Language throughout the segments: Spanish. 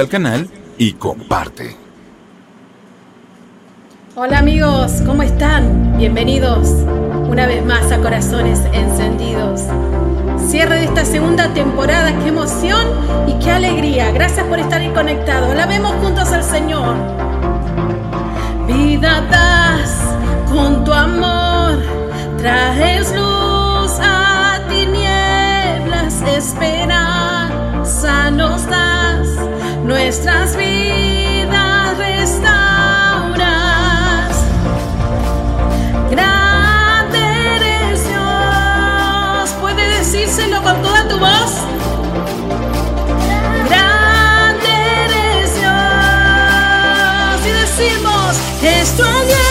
al canal y comparte. Hola amigos, ¿cómo están? Bienvenidos una vez más a Corazones Encendidos. Cierre de esta segunda temporada, qué emoción y qué alegría. Gracias por estar ahí conectados. Alabemos juntos al Señor. Vida das con tu amor, traes luz a tinieblas, esperanza nos da nuestras vidas restauras. Grande eres Dios, puede decírselo con toda tu voz. Grande eres Dios y decimos, esto es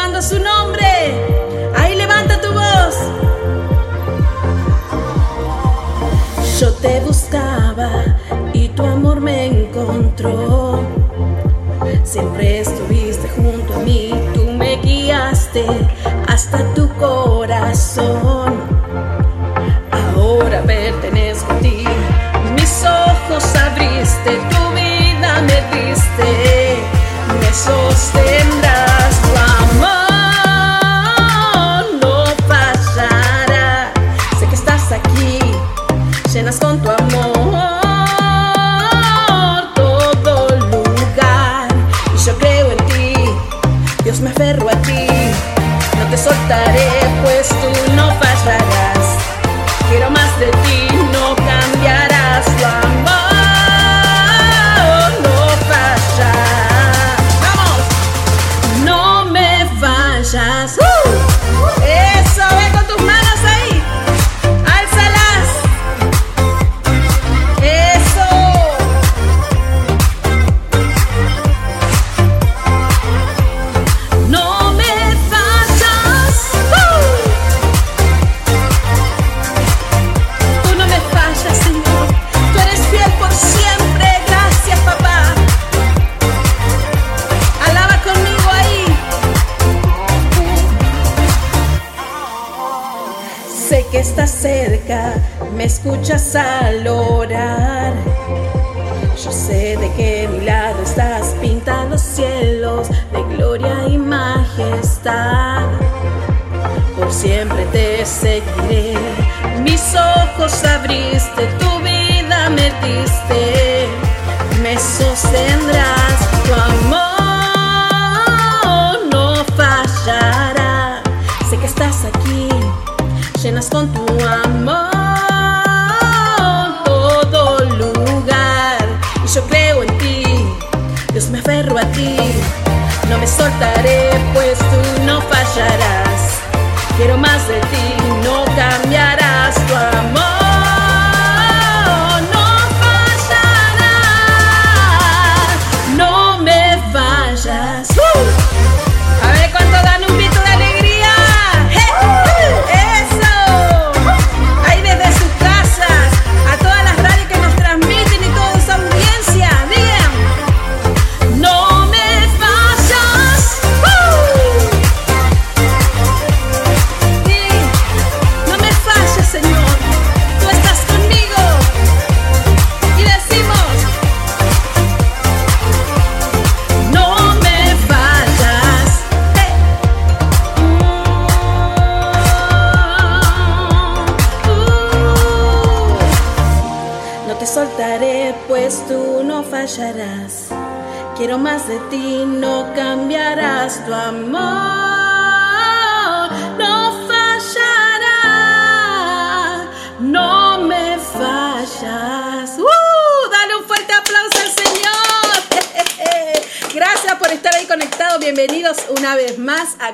alabando su nombre. Ahí levanta tu voz. Yo te buscaba y tu amor me encontró. Siempre estuviste junto a mí, tú me guiaste hasta tu corazón. Ahora pertenezco a ti, mis ojos abriste, tu vida me diste, me sostendrás. Quiero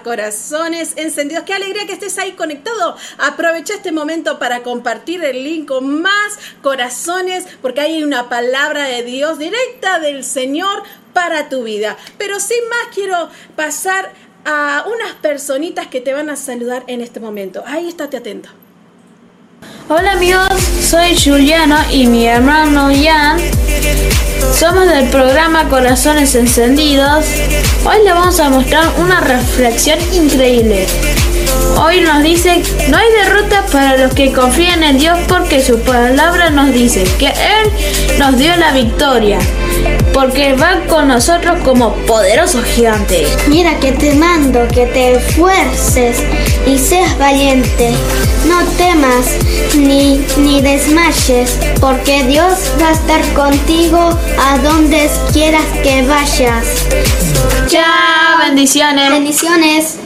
Corazones Encendidos. Qué alegría que estés ahí conectado. Aprovecha este momento para compartir el link con más corazones porque hay una palabra de Dios directa del Señor para tu vida. Pero sin más quiero pasar a unas personitas que te van a saludar en este momento. Ahí estate atento. Hola amigos, soy Juliano y mi hermano Ian. Somos del programa Corazones Encendidos. Hoy les vamos a mostrar una reflexión increíble. Hoy nos dice, no hay derrota para los que confían en Dios porque su palabra nos dice que Él nos dio la victoria. Porque va con nosotros como poderoso gigante. Mira que te mando que te esfuerces y seas valiente. No temas ni, ni desmayes, porque Dios va a estar contigo a donde quieras que vayas. Chao, bendiciones. Bendiciones.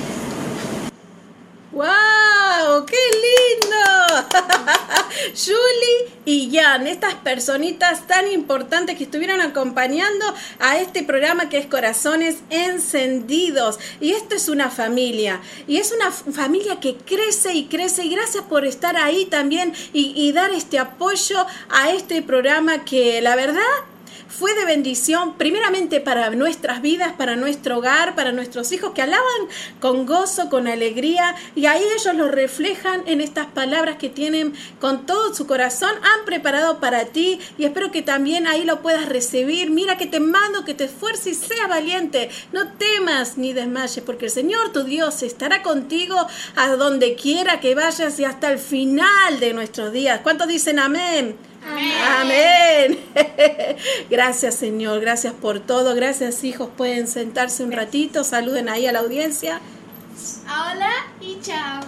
Julie y Jan, estas personitas tan importantes que estuvieron acompañando a este programa que es Corazones Encendidos. Y esto es una familia. Y es una familia que crece y crece. Y gracias por estar ahí también y, y dar este apoyo a este programa que la verdad fue de bendición primeramente para nuestras vidas, para nuestro hogar, para nuestros hijos que alaban con gozo, con alegría y ahí ellos lo reflejan en estas palabras que tienen con todo su corazón, han preparado para ti y espero que también ahí lo puedas recibir. Mira que te mando que te esfuerces y seas valiente, no temas ni desmayes porque el Señor tu Dios estará contigo a donde quiera que vayas y hasta el final de nuestros días. ¿Cuántos dicen amén? Amén. Gracias Señor, gracias por todo. Gracias hijos, pueden sentarse un ratito, saluden ahí a la audiencia. Hola y chao.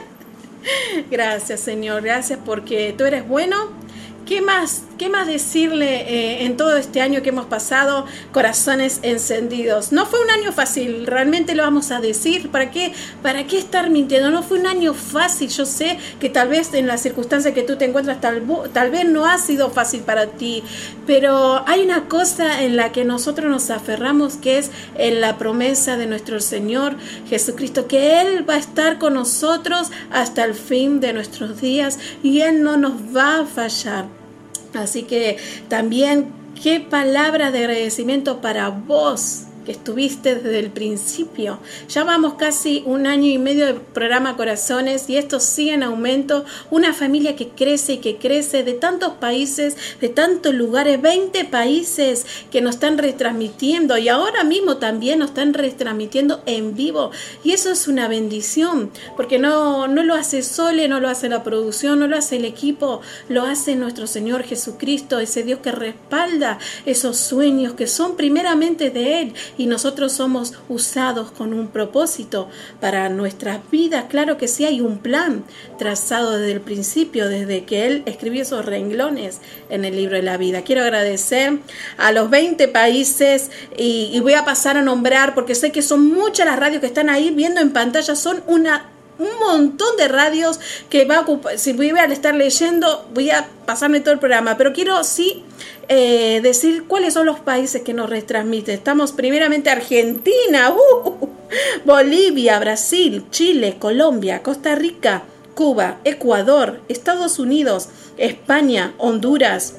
Gracias Señor, gracias porque tú eres bueno. ¿Qué más ¿Qué más decirle eh, en todo este año que hemos pasado? Corazones encendidos. No fue un año fácil, realmente lo vamos a decir. ¿Para qué, ¿Para qué estar mintiendo? No fue un año fácil. Yo sé que tal vez en las circunstancias que tú te encuentras, tal, tal vez no ha sido fácil para ti. Pero hay una cosa en la que nosotros nos aferramos que es en la promesa de nuestro Señor Jesucristo, que Él va a estar con nosotros hasta el fin de nuestros días y Él no nos va a fallar. Así que también qué palabra de agradecimiento para vos que estuviste desde el principio. Ya vamos casi un año y medio de programa Corazones y esto sigue en aumento. Una familia que crece y que crece de tantos países, de tantos lugares, 20 países que nos están retransmitiendo y ahora mismo también nos están retransmitiendo en vivo. Y eso es una bendición porque no, no lo hace Sole, no lo hace la producción, no lo hace el equipo, lo hace nuestro Señor Jesucristo, ese Dios que respalda esos sueños que son primeramente de Él y nosotros somos usados con un propósito para nuestras vidas. Claro que sí hay un plan trazado desde el principio, desde que Él escribió esos renglones en el libro de la vida. Quiero agradecer a los 20 países y, voy a pasar a nombrar porque sé que son muchas las radios que están ahí viendo en pantalla, son una un montón de radios que va a ocupar, si voy a estar leyendo, voy a pasarme todo el programa, pero quiero sí eh, decir cuáles son los países que nos retransmiten. Estamos primeramente Argentina, uh, Bolivia, Brasil, Chile, Colombia, Costa Rica, Cuba, Ecuador, Estados Unidos, España, Honduras,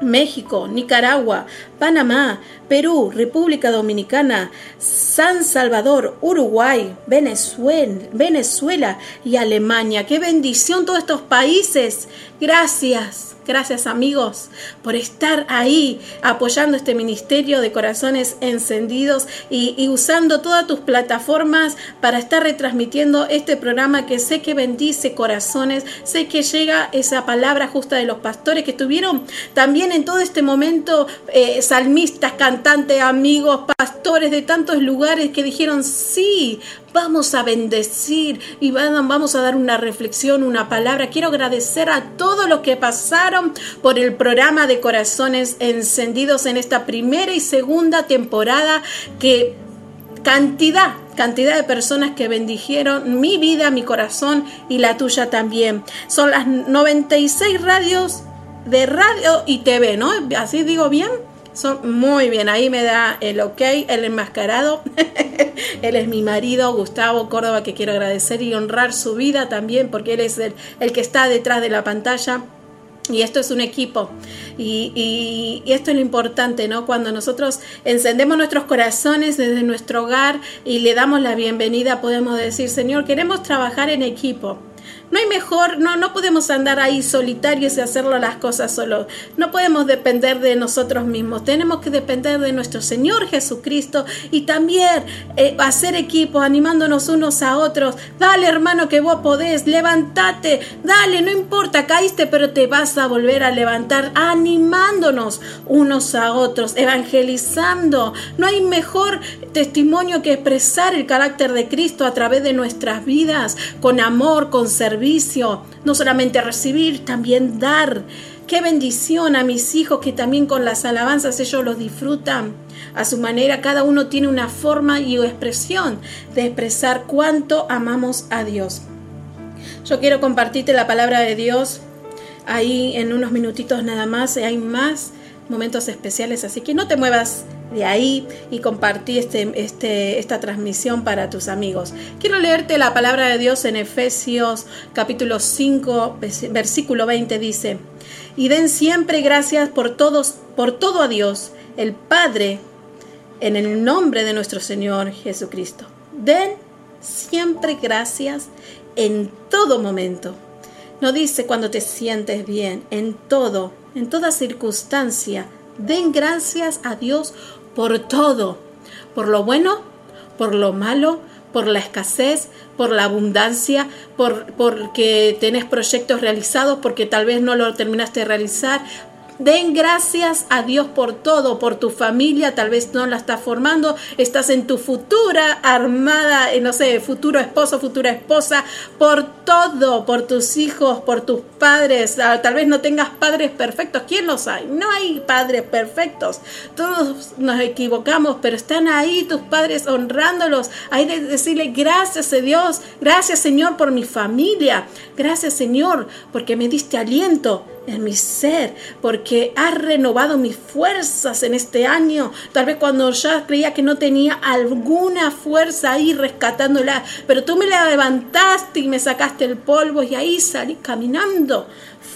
México, Nicaragua, Panamá, Perú, República Dominicana, San Salvador, Uruguay, Venezuela, Venezuela y Alemania. ¡Qué bendición todos estos países! Gracias. Gracias amigos por estar ahí apoyando este ministerio de corazones encendidos y, usando todas tus plataformas para estar retransmitiendo este programa que sé que bendice corazones, sé que llega esa palabra justa de los pastores que estuvieron también en todo este momento eh, salmistas, cantantes, amigos, pastores de tantos lugares que dijeron sí, vamos a bendecir y vamos a dar una reflexión, una palabra. Quiero agradecer a todos los que pasaron por el programa de Corazones Encendidos en esta primera y segunda temporada que cantidad cantidad de personas que bendijeron mi vida, mi corazón y la tuya también. Son las 96 radios de radio y TV, ¿no? Así digo bien. Son muy bien, ahí me da el ok, el enmascarado. él es mi marido, Gustavo Córdoba, que quiero agradecer y honrar su vida también, porque él es el, el que está detrás de la pantalla. Y esto es un equipo. Y, y, y, esto es lo importante, ¿no? Cuando nosotros encendemos nuestros corazones desde nuestro hogar y le damos la bienvenida, podemos decir, Señor, queremos trabajar en equipo. No hay mejor, no, no podemos andar ahí solitarios y hacerlo las cosas solo. No podemos depender de nosotros mismos. Tenemos que depender de nuestro Señor Jesucristo y también eh, hacer equipo, animándonos unos a otros. Dale, hermano, que vos podés, levántate, dale, no importa, caíste, pero te vas a volver a levantar, animándonos unos a otros, evangelizando. No hay mejor testimonio que expresar el carácter de Cristo a través de nuestras vidas, con amor, con servicio no solamente recibir, también dar. Qué bendición a mis hijos que también con las alabanzas ellos los disfrutan. A su manera, cada uno tiene una forma y expresión de expresar cuánto amamos a Dios. Yo quiero compartirte la palabra de Dios ahí en unos minutitos nada más. Hay más momentos especiales, así que no te muevas de ahí y compartí este, este, esta transmisión para tus amigos. Quiero leerte la palabra de Dios en Efesios capítulo 5, versículo 20 dice, y den siempre gracias por todos, por todo a Dios, el Padre, en el nombre de nuestro Señor Jesucristo. Den siempre gracias en todo momento. No dice cuando te sientes bien, en todo, en toda circunstancia. Den gracias a Dios por todo, por lo bueno, por lo malo, por la escasez, por la abundancia, por porque tenés proyectos realizados, porque tal vez no lo terminaste de realizar. Den gracias a Dios por todo, por tu familia, tal vez no la estás formando, estás en tu futura armada, eh, no sé, futuro esposo, futura esposa, por todo, por tus hijos, por tus padres. Ah, tal vez no tengas padres perfectos, ¿quién los hay? No hay padres perfectos. Todos nos equivocamos, pero están ahí tus padres honrándolos. Hay de decirle gracias a Dios, gracias Señor por mi familia, gracias Señor porque me diste aliento en mi ser, porque has renovado mis fuerzas en este año. Tal vez cuando ya creía que no tenía alguna fuerza ahí rescatándola, pero tú me la levantaste y me sacaste el polvo y ahí salí caminando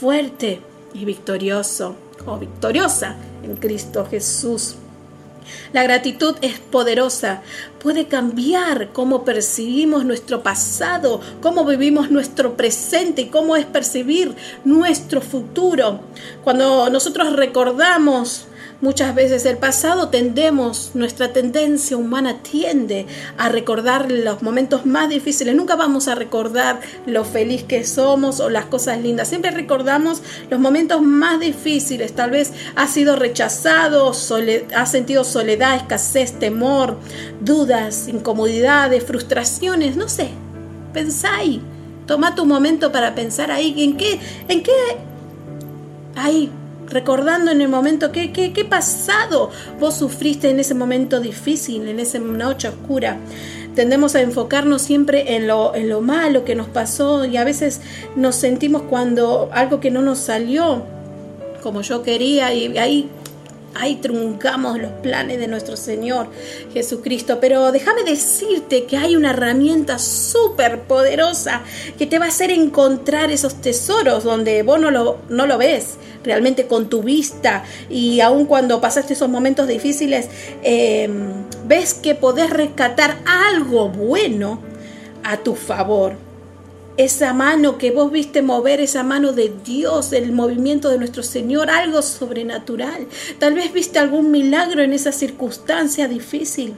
fuerte y victorioso o victoriosa en Cristo Jesús. La gratitud es poderosa, puede cambiar cómo percibimos nuestro pasado, cómo vivimos nuestro presente y cómo es percibir nuestro futuro. Cuando nosotros recordamos Muchas veces el pasado tendemos, nuestra tendencia humana tiende a recordar los momentos más difíciles. Nunca vamos a recordar lo feliz que somos o las cosas lindas. Siempre recordamos los momentos más difíciles. Tal vez ha sido rechazado, ha sentido soledad, escasez, temor, dudas, incomodidades, frustraciones. No sé, pensá ahí. Toma tu momento para pensar ahí. ¿En qué? ¿En qué? Ahí recordando en el momento qué, qué, pasado vos sufriste en ese momento difícil, en esa noche oscura. Tendemos a enfocarnos siempre en lo, en lo malo que nos pasó y a veces nos sentimos cuando algo que no nos salió como yo quería y ahí Ahí truncamos los planes de nuestro Señor Jesucristo. Pero déjame decirte que hay una herramienta súper poderosa que te va a hacer encontrar esos tesoros donde vos no lo, no lo ves realmente con tu vista. Y aun cuando pasaste esos momentos difíciles, em, ves que podés rescatar algo bueno a tu favor esa mano que vos viste mover, esa mano de Dios, el movimiento de nuestro Señor, algo sobrenatural. Tal vez viste algún milagro en esa circunstancia difícil.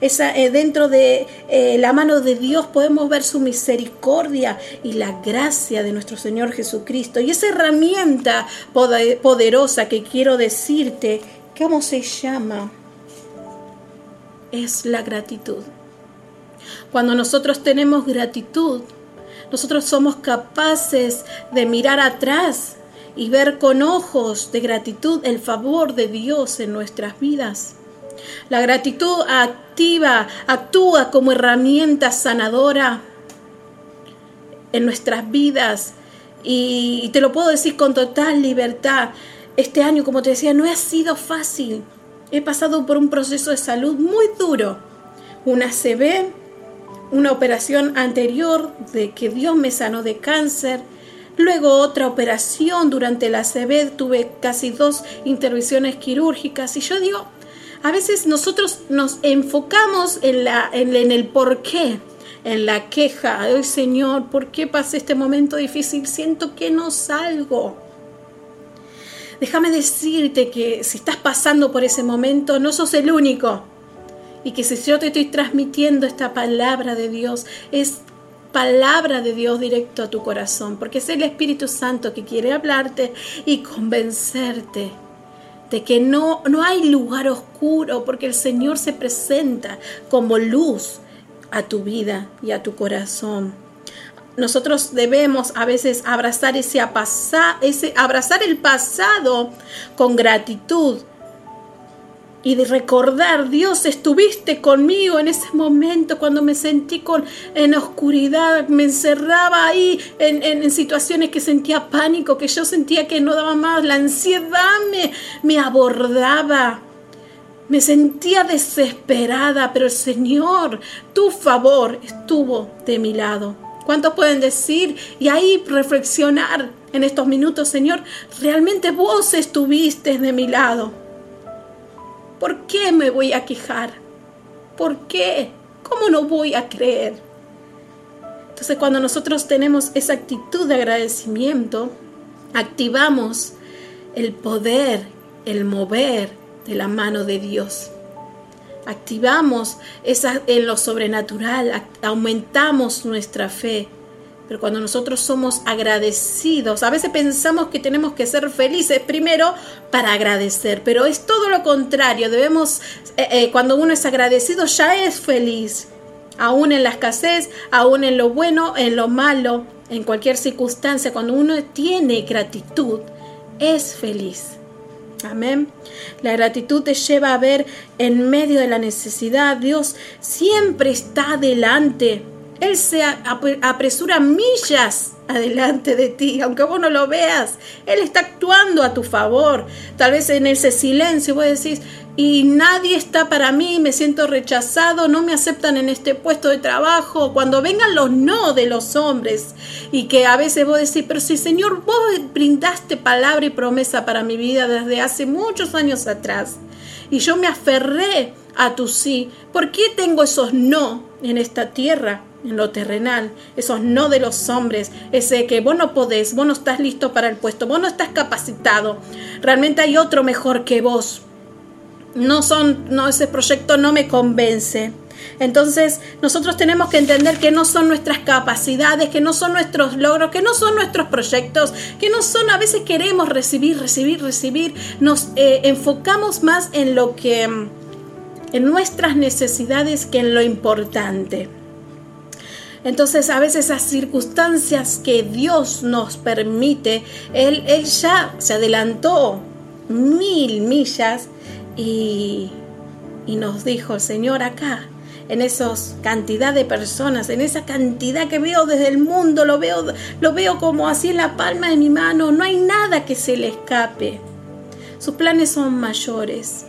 Esa, eh, dentro de eh, la mano de Dios podemos ver su misericordia y la gracia de nuestro Señor Jesucristo. Y esa herramienta poderosa que quiero decirte, ¿cómo se llama? Es la gratitud. Cuando nosotros tenemos gratitud, nosotros somos capaces de mirar atrás y ver con ojos de gratitud el favor de Dios en nuestras vidas. La gratitud activa, actúa como herramienta sanadora en nuestras vidas. Y, te lo puedo decir con total libertad. Este año, como te decía, no ha sido fácil. He pasado por un proceso de salud muy duro. Una CB, una operación anterior de que Dios me sanó de cáncer, luego otra operación durante la CB, tuve casi dos intervenciones quirúrgicas y yo digo, a veces nosotros nos enfocamos en, la, en, el por qué, en la queja, ay Señor, ¿por qué pasé este momento difícil? Siento que no salgo. Déjame decirte que si estás pasando por ese momento, no sos el único y que si yo te estoy transmitiendo esta palabra de Dios, es palabra de Dios directo a tu corazón, porque es el Espíritu Santo que quiere hablarte y convencerte de que no, no hay lugar oscuro, porque el Señor se presenta como luz a tu vida y a tu corazón. Nosotros debemos a veces abrazar ese, ese abrazar el pasado con gratitud, y de recordar, Dios, estuviste conmigo en ese momento cuando me sentí con, en oscuridad, me encerraba ahí en, en, situaciones que sentía pánico, que yo sentía que no daba más, la ansiedad me, me abordaba. Me sentía desesperada, pero el Señor, tu favor, estuvo de mi lado. ¿Cuántos pueden decir y ahí reflexionar en estos minutos, Señor? Realmente vos estuviste de mi lado. ¿Por qué me voy a quejar? ¿Por qué? ¿Cómo no voy a creer? Entonces cuando nosotros tenemos esa actitud de agradecimiento, activamos el poder, el mover de la mano de Dios. Activamos esa, en lo sobrenatural, aumentamos nuestra fe Pero cuando nosotros somos agradecidos, a veces pensamos que tenemos que ser felices primero para agradecer, pero es todo lo contrario. Debemos, eh, eh, cuando uno es agradecido, ya es feliz. Aún en la escasez, aún en lo bueno, en lo malo, en cualquier circunstancia, cuando uno tiene gratitud, es feliz. Amén. La gratitud te lleva a ver en medio de la necesidad. Dios siempre está adelante él se apresura millas adelante de ti, aunque vos no lo veas. Él está actuando a tu favor. Tal vez en ese silencio vos decís, y nadie está para mí, me siento rechazado, no me aceptan en este puesto de trabajo. Cuando vengan los no de los hombres y que a veces vos decís, pero si Señor, vos brindaste palabra y promesa para mi vida desde hace muchos años atrás y yo me aferré a tu sí, ¿por qué tengo esos no en esta tierra? En lo terrenal, esos no de los hombres, ese que vos no podés, vos no estás listo para el puesto, vos no estás capacitado, realmente hay otro mejor que vos. No son, no, ese proyecto no me convence. Entonces nosotros tenemos que entender que no son nuestras capacidades, que no son nuestros logros, que no son nuestros proyectos, que no son, a veces queremos recibir, recibir, recibir, nos eh, enfocamos más en lo que, en nuestras necesidades que en lo importante. Entonces a veces esas circunstancias que Dios nos permite, Él, él ya se adelantó mil millas y, y nos dijo, Señor, acá, en esa cantidad de personas, en esa cantidad que veo desde el mundo, lo veo, lo veo como así en la palma de mi mano, no hay nada que se le escape. Sus planes son mayores.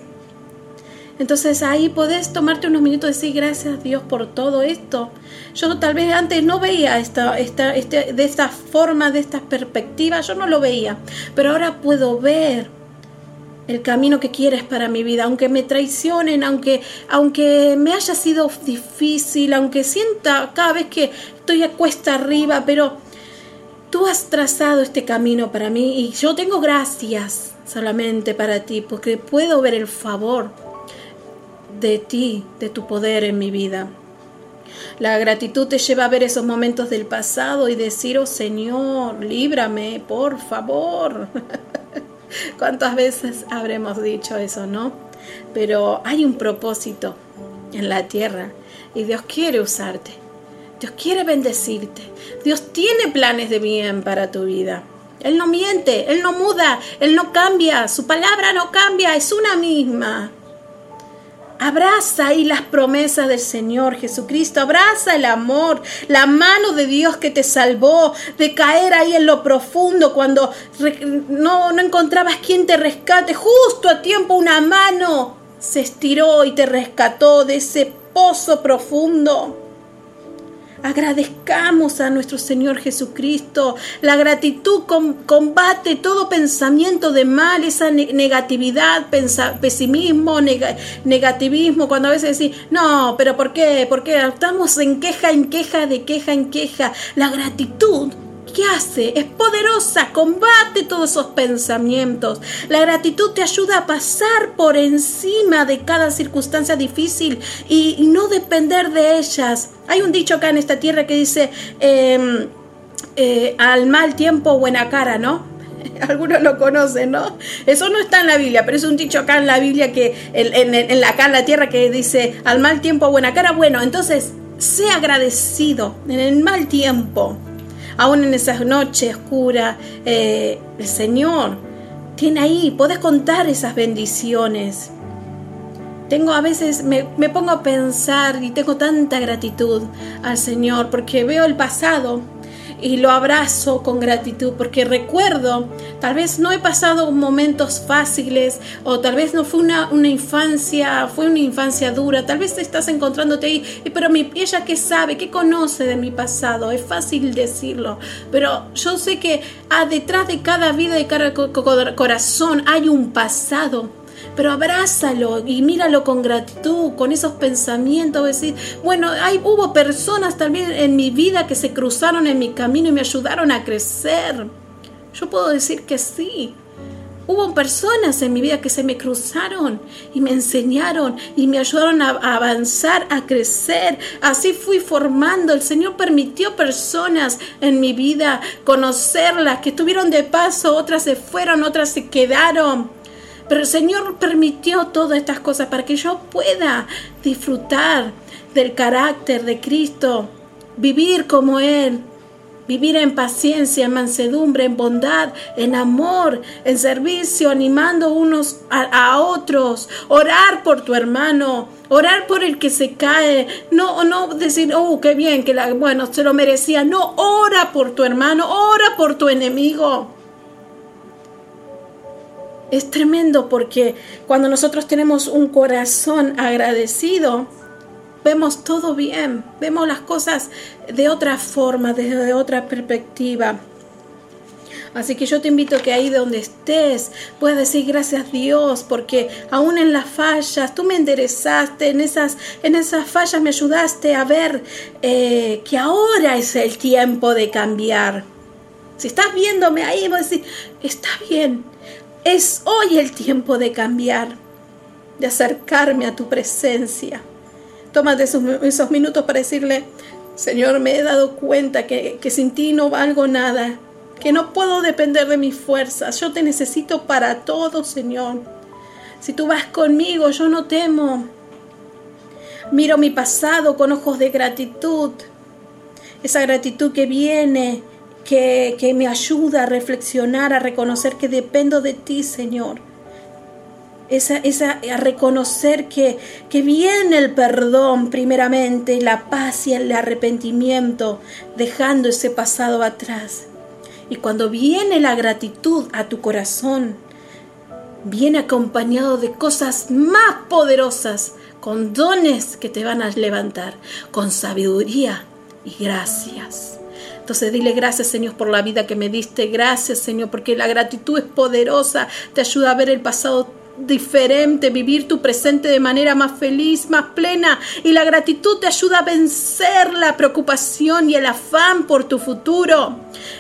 Entonces ahí podés tomarte unos minutos y decir gracias a Dios por todo esto. Yo tal vez antes no veía esta, esta, este, de esta forma, de esta perspectiva, yo no lo veía, pero ahora puedo ver el camino que quieres para mi vida, aunque me traicionen, aunque, aunque me haya sido difícil, aunque sienta cada vez que estoy a cuesta arriba, pero tú has trazado este camino para mí y yo tengo gracias solamente para ti, porque puedo ver el favor de ti, de tu poder en mi vida. La gratitud te lleva a ver esos momentos del pasado y decir, oh Señor, líbrame, por favor. ¿Cuántas veces habremos dicho eso, no? Pero hay un propósito en la tierra y Dios quiere usarte. Dios quiere bendecirte. Dios tiene planes de bien para tu vida. Él no miente, Él no muda, Él no cambia, su palabra no cambia, es una misma. Abraza ahí las promesas del Señor Jesucristo, abraza el amor, la mano de Dios que te salvó de caer ahí en lo profundo cuando no, no encontrabas quien te rescate. Justo a tiempo una mano se estiró y te rescató de ese pozo profundo. Agradezcamos a nuestro Señor Jesucristo. La gratitud combate todo pensamiento de mal, esa negatividad, pesimismo, negativismo. Cuando a veces decís, no, pero ¿por qué? ¿Por qué? Estamos en queja, en queja, de queja, en queja. La gratitud ¿Qué hace? Es poderosa, combate todos esos pensamientos. La gratitud te ayuda a pasar por encima de cada circunstancia difícil y, no depender de ellas. Hay un dicho acá en esta tierra que dice, em, eh, al mal tiempo buena cara, ¿no? Algunos lo conocen, ¿no? Eso no está en la Biblia, pero es un dicho acá en la Biblia que en, acá en la tierra que dice al mal tiempo buena cara. Bueno, entonces sé agradecido en el mal tiempo aún en esas noches oscuras, eh, el Señor tiene ahí, puedes contar esas bendiciones. Tengo a veces, me, me, pongo a pensar y tengo tanta gratitud al Señor porque veo el pasado y lo abrazo con gratitud porque recuerdo, tal vez no he pasado momentos fáciles o tal vez no fue una, una infancia, fue una infancia dura, tal vez estás encontrándote ahí, pero mi, ella que sabe, que conoce de mi pasado, es fácil decirlo, pero yo sé que ah, detrás de cada vida y cada corazón hay un pasado pero abrázalo y míralo con gratitud, con esos pensamientos, decir, bueno, hay, hubo personas también en mi vida que se cruzaron en mi camino y me ayudaron a crecer. Yo puedo decir que sí. hubo personas en mi vida que se me cruzaron y me enseñaron y me ayudaron a, avanzar, a crecer. Así fui formando. El Señor permitió personas en mi vida conocerlas, que estuvieron de paso, otras se fueron, otras se quedaron. Pero el Señor permitió todas estas cosas para que yo pueda disfrutar del carácter de Cristo, vivir como Él, vivir en paciencia, en mansedumbre, en bondad, en amor, en servicio, animando unos a, otros, orar por tu hermano, orar por el que se cae, no, no decir, oh, qué bien, que bueno, se lo merecía, no, ora por tu hermano, ora por tu enemigo. Es tremendo porque cuando nosotros tenemos un corazón agradecido, vemos todo bien, vemos las cosas de otra forma, desde otra perspectiva. Así que yo te invito a que ahí donde estés puedas decir gracias Dios porque aún en las fallas tú me enderezaste, en esas, en esas fallas me ayudaste a ver eh, que ahora es el tiempo de cambiar. Si estás viéndome ahí, vas a decir, está bien, es hoy el tiempo de cambiar, de acercarme a tu presencia. Tómate esos, esos minutos para decirle, Señor, me he dado cuenta que, que sin ti no valgo nada, que no puedo depender de mis fuerzas. Yo te necesito para todo, Señor. Si tú vas conmigo, yo no temo. Miro mi pasado con ojos de gratitud. Esa gratitud que viene que, me ayuda a reflexionar, a reconocer que dependo de ti, Señor. Esa, esa, a reconocer que, que viene el perdón primeramente, la paz y el arrepentimiento, dejando ese pasado atrás. Y cuando viene la gratitud a tu corazón, viene acompañado de cosas más poderosas, con dones que te van a levantar, con sabiduría y gracias. Entonces dile gracias Señor por la vida que me diste, gracias Señor porque la gratitud es poderosa, te ayuda a ver el pasado diferente, vivir tu presente de manera más feliz, más plena. Y la gratitud te ayuda a vencer la preocupación y el afán por tu futuro.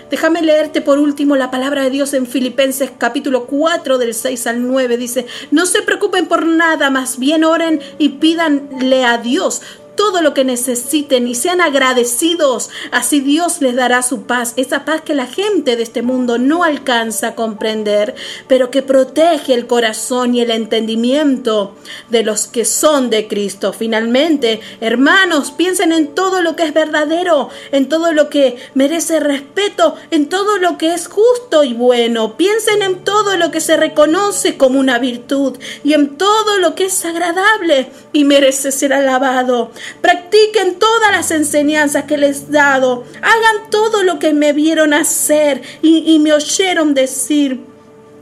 Déjame leerte por último la palabra de Dios en Filipenses capítulo 4 del 6 al 9. Dice, no se preocupen por nada, más bien oren y pídanle a Dios todo lo que necesiten y sean agradecidos. Así Dios les dará su paz, esa paz que la gente de este mundo no alcanza a comprender, pero que protege el corazón y el entendimiento de los que son de Cristo. Finalmente, hermanos, piensen en todo lo que es verdadero, en todo lo que merece respeto, en todo lo que es justo y bueno. Piensen en todo lo que se reconoce como una virtud y en todo lo que es agradable y merece ser alabado. Practiquen todas las enseñanzas que les he dado. Hagan todo lo que me vieron hacer y, me oyeron decir.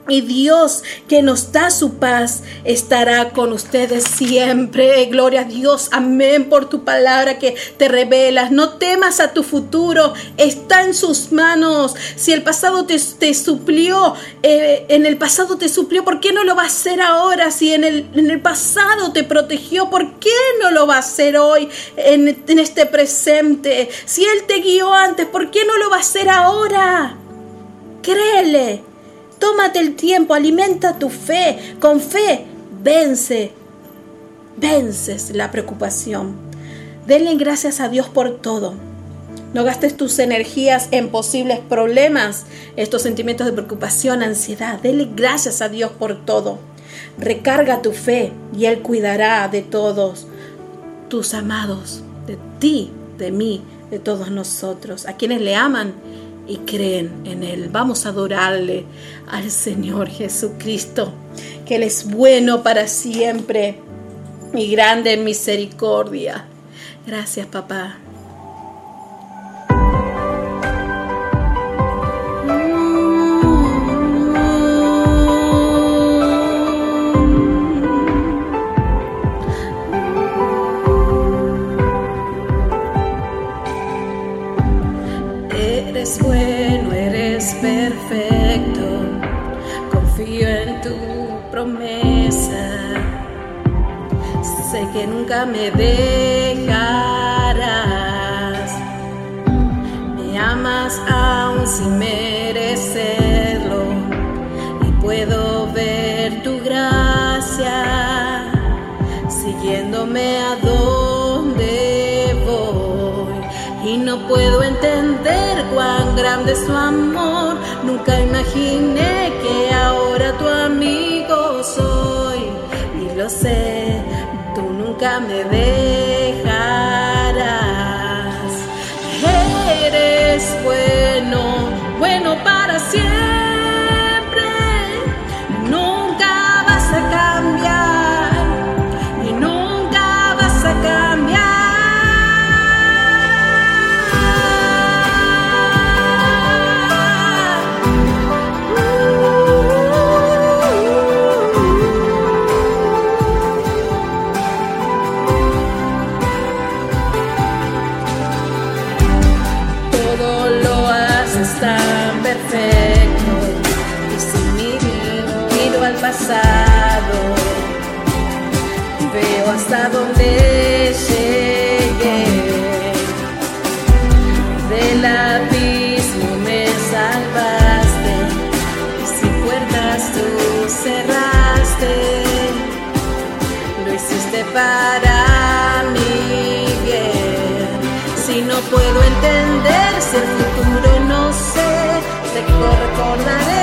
Y Dios que nos da su paz estará con ustedes siempre. Gloria a Dios. Amén por tu palabra que te revelas. No temas a tu futuro. Está en sus manos. Si el pasado te, suplió, eh, en el pasado te suplió, ¿por qué no lo va a hacer ahora? Si en el, en el pasado te protegió, ¿por qué no lo va a hacer hoy en, en este presente? Si Él te guió antes, ¿por qué no lo va a hacer ahora? Créele. Tómate el tiempo, alimenta tu fe. Con fe, vence, vences la preocupación. Denle gracias a Dios por todo. No gastes tus energías en posibles problemas, estos sentimientos de preocupación, ansiedad. Denle gracias a Dios por todo. Recarga tu fe y Él cuidará de todos tus amados, de ti, de mí, de todos nosotros, a quienes le aman y creen en Él. Vamos a adorarle al Señor Jesucristo, que Él es bueno para siempre y grande en misericordia. Gracias, papá. me dejarás. Me amas aún sin merecerlo y puedo ver tu gracia siguiéndome a donde voy. Y no puedo entender cuán grande es tu amor, nunca imaginé nunca me dejarás. Eres bueno, bueno para siempre. el futuro no sé, te recordaré.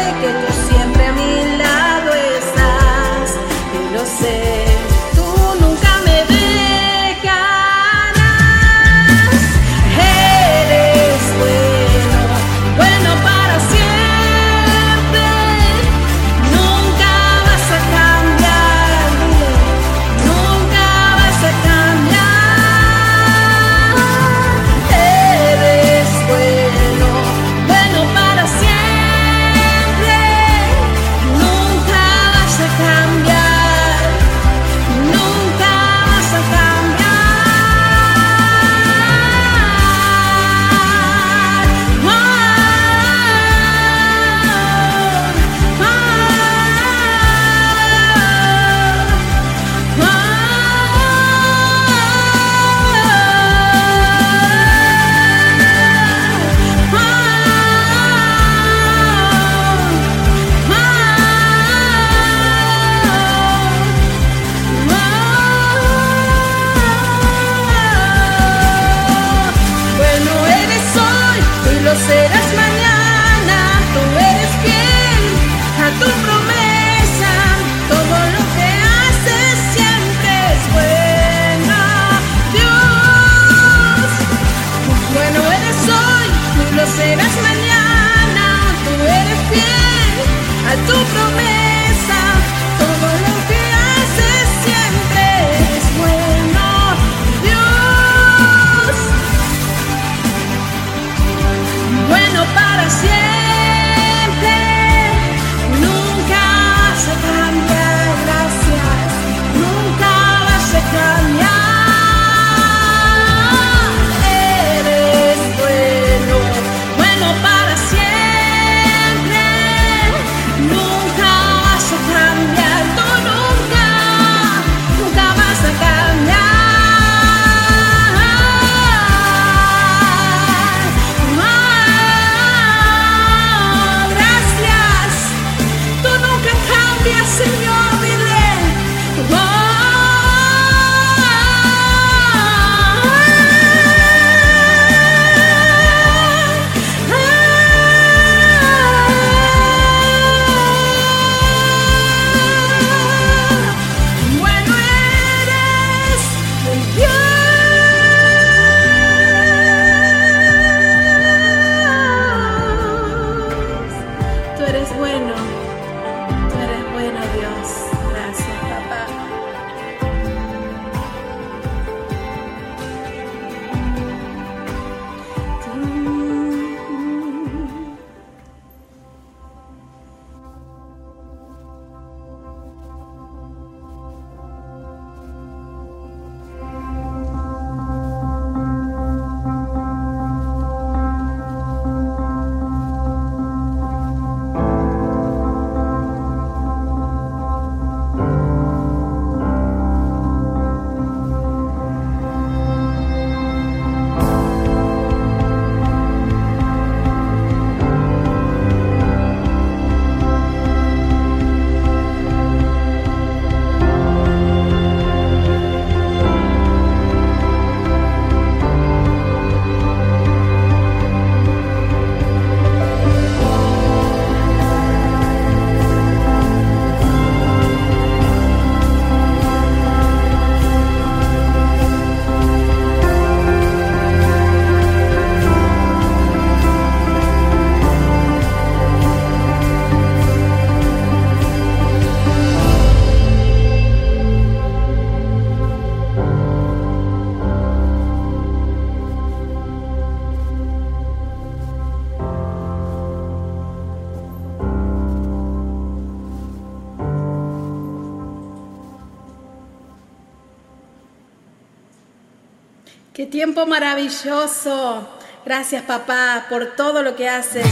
Tiempo maravilloso. Gracias, papá, por todo lo que haces.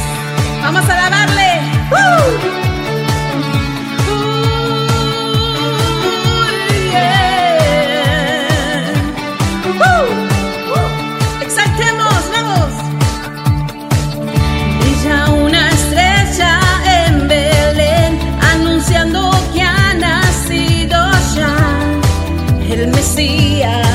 ¡Vamos a lavarle! ¡Woo! ¡Tú, tú, ¡Exaltemos! ¡Vamos! Brilla una estrella en Belén anunciando que ha nacido ya el Mesías.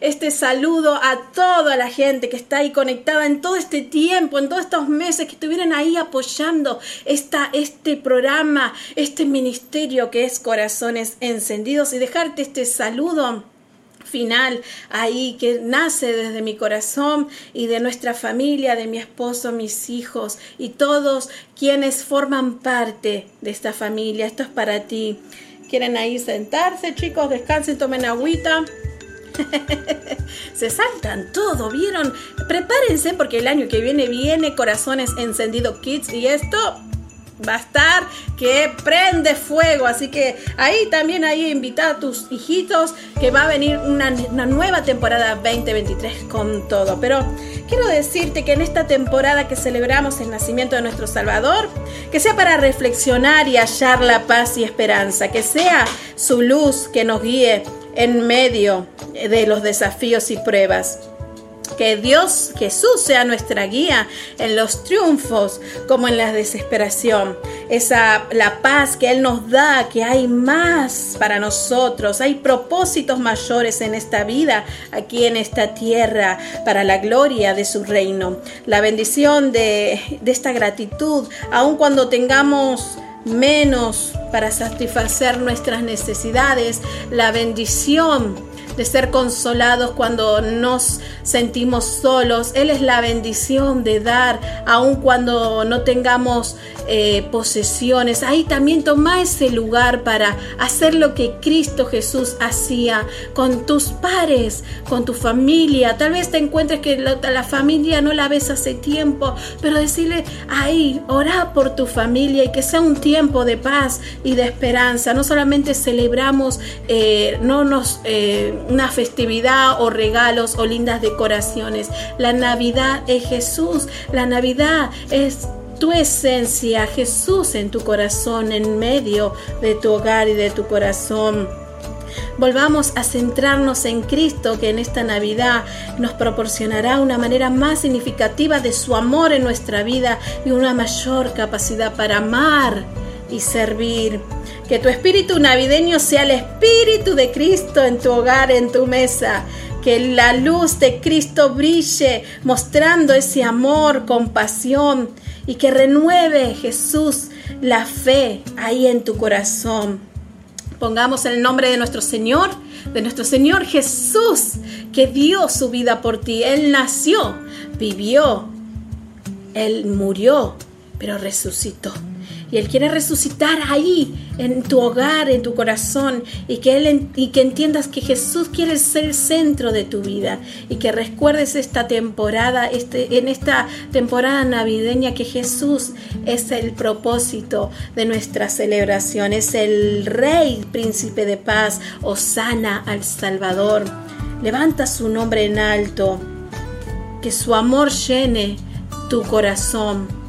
Este saludo a toda la gente que está ahí conectada en todo este tiempo, en todos estos meses que estuvieron ahí apoyando esta, este programa, este ministerio que es Corazones Encendidos y dejarte este saludo final ahí que nace desde mi corazón y de nuestra familia, de mi esposo, mis hijos y todos quienes forman parte de esta familia. Esto es para ti. ¿Quieren ahí sentarse, chicos? Descansen, tomen agüita. Se saltan todo, ¿vieron? Prepárense porque el año que viene viene Corazones Encendido Kids y esto va a estar que prende fuego. Así que ahí también ahí invita a tus hijitos que va a venir una, una nueva temporada 2023 con todo. Pero quiero decirte que en esta temporada que celebramos el nacimiento de nuestro Salvador, que sea para reflexionar y hallar la paz y esperanza, que sea su luz que nos guíe en medio de los desafíos y pruebas. Que Dios Jesús sea nuestra guía en los triunfos como en la desesperación. Esa la paz que Él nos da, que hay más para nosotros, hay propósitos mayores en esta vida, aquí en esta tierra, para la gloria de su reino. La bendición de, de esta gratitud, aun cuando tengamos menos para satisfacer nuestras necesidades, la bendición de ser consolados cuando nos sentimos solos. Él es la bendición de dar, aun cuando no tengamos eh, posesiones. Ahí también toma ese lugar para hacer lo que Cristo Jesús hacía con tus pares, con tu familia. Tal vez te encuentres que la, familia no la ves hace tiempo, pero decirle ahí, ora por tu familia y que sea un tiempo de paz y de esperanza. No solamente celebramos, eh, no nos... Eh, una festividad o regalos o lindas decoraciones. La Navidad es Jesús. La Navidad es tu esencia, Jesús en tu corazón, en medio de tu hogar y de tu corazón. Volvamos a centrarnos en Cristo que en esta Navidad nos proporcionará una manera más significativa de su amor en nuestra vida y una mayor capacidad para amar y servir. Que tu espíritu navideño sea el espíritu de Cristo en tu hogar, en tu mesa. Que la luz de Cristo brille mostrando ese amor, compasión y que renueve Jesús la fe ahí en tu corazón. Pongamos el nombre de nuestro Señor, de nuestro Señor Jesús, que dio su vida por ti. Él nació, vivió, Él murió, pero resucitó. Y Él quiere resucitar ahí, en tu hogar, en tu corazón, y que, él, y que entiendas que Jesús quiere ser el centro de tu vida. Y que recuerdes esta temporada, este, en esta temporada navideña, que Jesús es el propósito de nuestra celebración. Es el Rey, Príncipe de Paz, Osana al Salvador. Levanta su nombre en alto. Que su amor llene tu corazón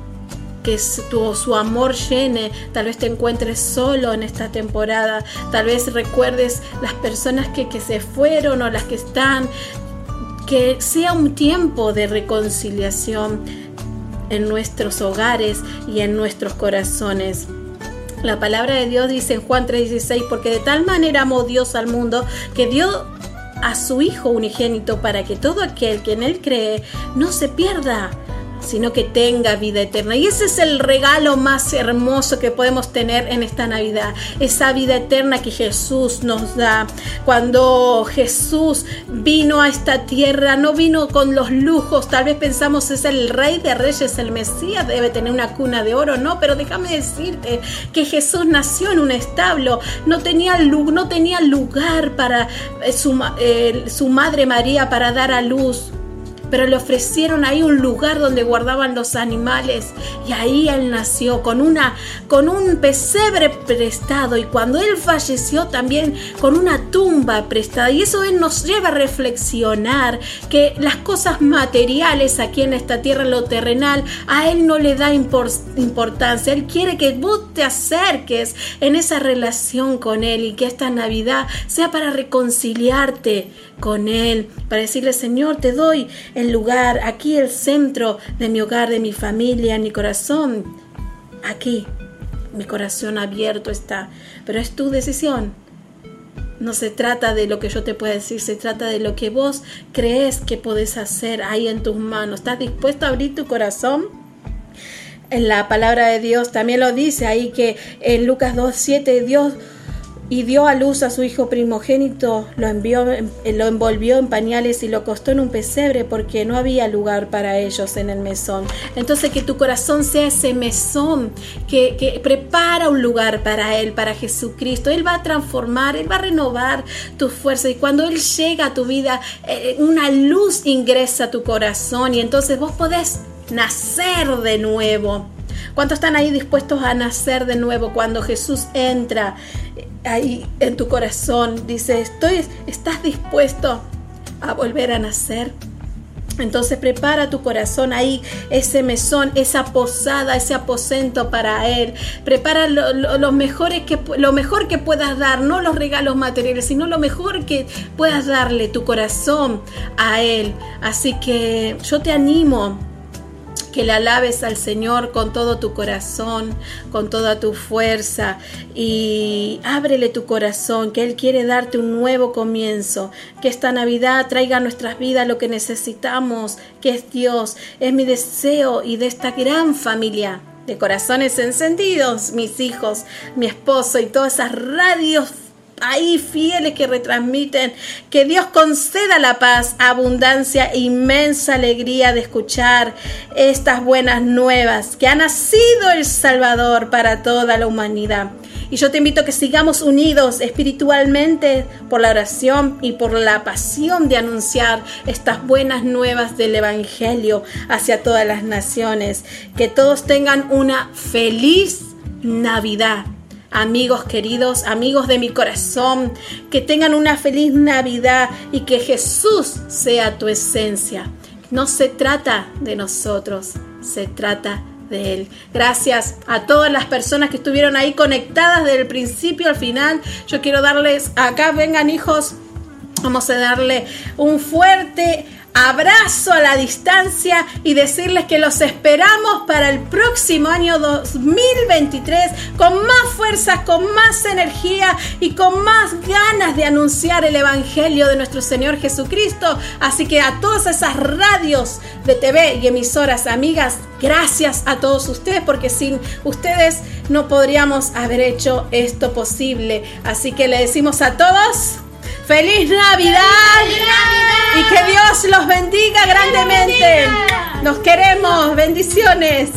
que tu, su amor llene, tal vez te encuentres solo en esta temporada, tal vez recuerdes las personas que, que se fueron o las que están, que sea un tiempo de reconciliación en nuestros hogares y en nuestros corazones. La palabra de Dios dice en Juan 3:16, porque de tal manera amó Dios al mundo que dio a su Hijo unigénito para que todo aquel que en Él cree no se pierda, sino que tenga vida eterna. Y ese es el regalo más hermoso que podemos tener en esta Navidad, esa vida eterna que Jesús nos da. Cuando Jesús vino a esta tierra, no vino con los lujos, tal vez pensamos es el rey de reyes, el Mesías, debe tener una cuna de oro, no, pero déjame decirte que Jesús nació en un establo, no tenía, no tenía lugar para eh, su, eh, su madre María para dar a luz pero le ofrecieron ahí un lugar donde guardaban los animales. Y ahí él nació con una con un pesebre prestado. Y cuando él falleció también con una tumba prestada. Y eso nos lleva a reflexionar que las cosas materiales aquí en esta tierra lo terrenal a él no le da impor- importancia. Él quiere que vos te acerques en esa relación con él y que esta Navidad sea para reconciliarte con Él, para decirle, Señor, te doy el lugar, aquí el centro de mi hogar, de mi familia, mi corazón. Aquí, mi corazón abierto está, pero es tu decisión. No se trata de lo que yo te pueda decir, se trata de lo que vos crees que podés hacer ahí en tus manos. ¿Estás dispuesto a abrir tu corazón? En la palabra de Dios también lo dice ahí que en Lucas 2.7 Dios y dio a luz a su hijo primogénito, lo, envió, en- lo envolvió en pañales y lo acostó en un pesebre porque no había lugar para ellos en el mesón. Entonces que tu corazón sea ese mesón que, que prepara un lugar para Él, para Jesucristo. Él va a transformar, Él va a renovar tu fuerza y cuando Él llega a tu vida, eh, una luz ingresa a tu corazón y entonces vos podés nacer de nuevo. ¿Cuántos están ahí dispuestos a nacer de nuevo cuando Jesús entra ahí en tu corazón? Dice, estoy, ¿estás dispuesto a volver a nacer? Entonces prepara tu corazón ahí, ese mesón, esa posada, ese aposento para Él. Prepara lo, lo- lo mejores que, lo mejor que puedas dar, no los regalos materiales, sino lo mejor que puedas darle tu corazón a Él. Así que yo te animo que le alabes al Señor con todo tu corazón, con toda tu fuerza y ábrele tu corazón, que Él quiere darte un nuevo comienzo, que esta Navidad traiga a nuestras vidas lo que necesitamos, que es Dios, es mi deseo y de esta gran familia de corazones encendidos, mis hijos, mi esposo y todas esas radios ahí fieles que retransmiten, que Dios conceda la paz, abundancia e inmensa alegría de escuchar estas buenas nuevas, que ha nacido el Salvador para toda la humanidad. Y yo te invito a que sigamos unidos espiritualmente por la oración y por la pasión de anunciar estas buenas nuevas del Evangelio hacia todas las naciones. Que todos tengan una feliz Navidad. Amigos queridos, amigos de mi corazón, que tengan una feliz Navidad y que Jesús sea tu esencia. No se trata de nosotros, se trata de Él. Gracias a todas las personas que estuvieron ahí conectadas desde el principio al final. Yo quiero darles, acá vengan hijos, vamos a darle un fuerte abrazo a la distancia y decirles que los esperamos para el próximo año 2023 con más fuerzas, con más energía y con más ganas de anunciar el Evangelio de nuestro Señor Jesucristo. Así que a todas esas radios de TV y emisoras amigas, gracias a todos ustedes porque sin ustedes no podríamos haber hecho esto posible. Así que le decimos a todos... ¡Feliz Navidad! Y que Dios los bendiga grandemente. Nos queremos. Bendiciones.